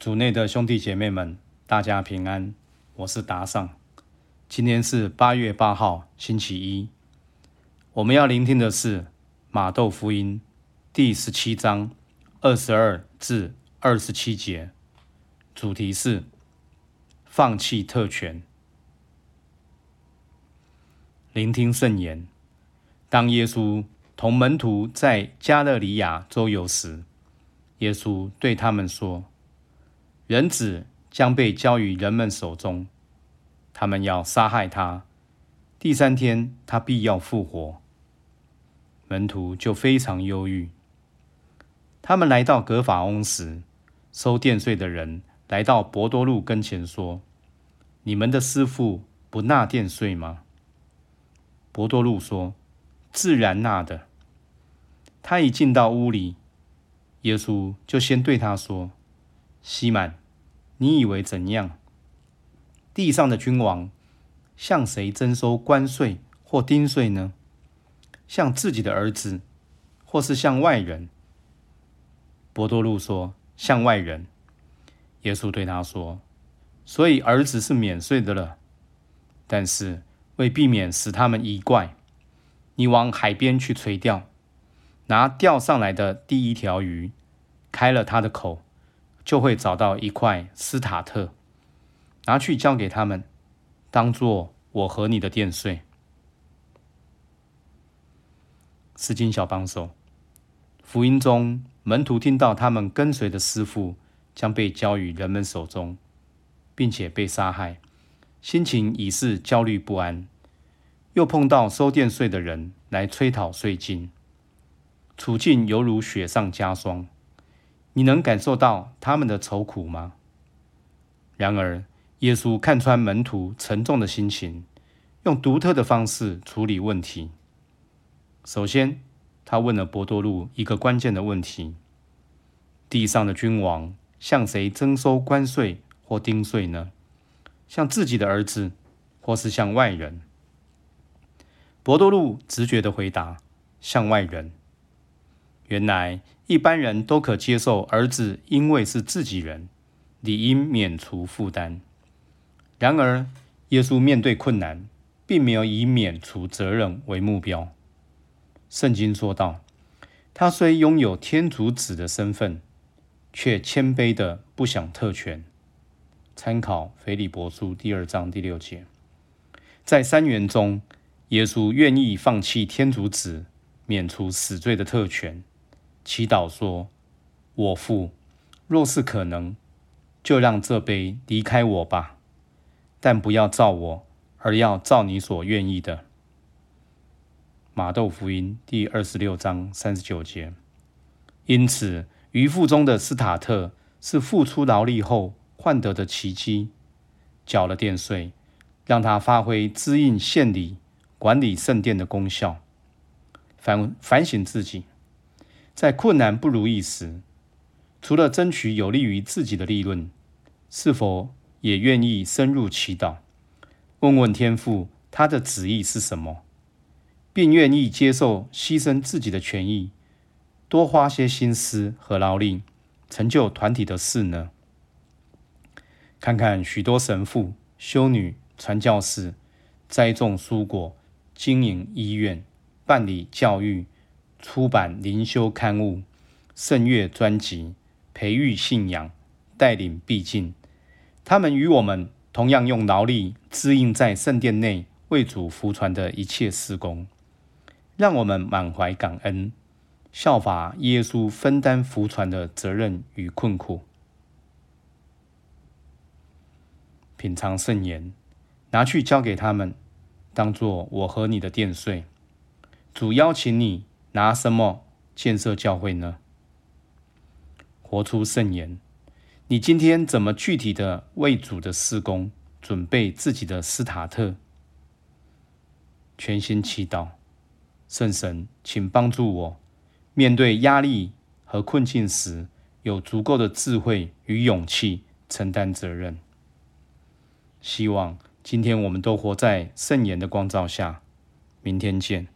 主内的兄弟姐妹们，大家平安，我是达尚。今天是八月八号，星期一。我们要聆听的是马窦福音第十七章二十二至二十七节，主题是放弃特权。聆听圣言。当耶稣同门徒在加勒里亚周游时，耶稣对他们说：“人子将被交于人们手中，他们要杀害他。第三天，他必要复活。”门徒就非常忧郁。他们来到格法翁时，收殿税的人来到博多禄跟前说：“你们的师傅不纳殿税吗？”博多禄说：“自然纳的。”他一进到屋里。耶稣就先对他说：“西满，你以为怎样？地上的君王向谁征收关税或丁税呢？向自己的儿子，或是向外人？”伯多禄说：“向外人。”耶稣对他说：“所以儿子是免税的了。但是为避免使他们疑怪，你往海边去垂钓。”拿钓上来的第一条鱼，开了它的口，就会找到一块斯塔特，拿去交给他们，当做我和你的电税。诗经小帮手，福音中门徒听到他们跟随的师傅将被交于人们手中，并且被杀害，心情已是焦虑不安，又碰到收电税的人来催讨税金。处境犹如雪上加霜，你能感受到他们的愁苦吗？然而，耶稣看穿门徒沉重的心情，用独特的方式处理问题。首先，他问了博多禄一个关键的问题：地上的君王向谁征收关税或丁税呢？向自己的儿子，或是向外人？博多禄直觉的回答：向外人。原来一般人都可接受儿子因为是自己人，理应免除负担。然而，耶稣面对困难，并没有以免除责任为目标。圣经说道：“他虽拥有天主子的身份，却谦卑的不想特权。”参考腓利伯书第二章第六节。在三元中，耶稣愿意放弃天主子免除死罪的特权。祈祷说：“我父，若是可能，就让这杯离开我吧，但不要照我，而要照你所愿意的。”马窦福音第二十六章三十九节。因此，渔夫中的斯塔特是付出劳力后换得的奇迹，缴了殿税，让他发挥支应献礼、管理圣殿的功效。反反省自己。在困难不如意时，除了争取有利于自己的利润，是否也愿意深入祈祷，问问天父他的旨意是什么，并愿意接受牺牲自己的权益，多花些心思和劳力，成就团体的事呢？看看许多神父、修女、传教士栽种蔬果、经营医院、办理教育。出版灵修刊物、圣乐专辑、培育信仰、带领必进，他们与我们同样用劳力支应在圣殿内为主服传的一切施工，让我们满怀感恩，效法耶稣分担服传的责任与困苦。品尝圣言，拿去交给他们，当做我和你的殿税。主邀请你。拿什么建设教会呢？活出圣言。你今天怎么具体的为主的施工准备自己的斯塔特？全心祈祷，圣神，请帮助我面对压力和困境时，有足够的智慧与勇气承担责任。希望今天我们都活在圣言的光照下。明天见。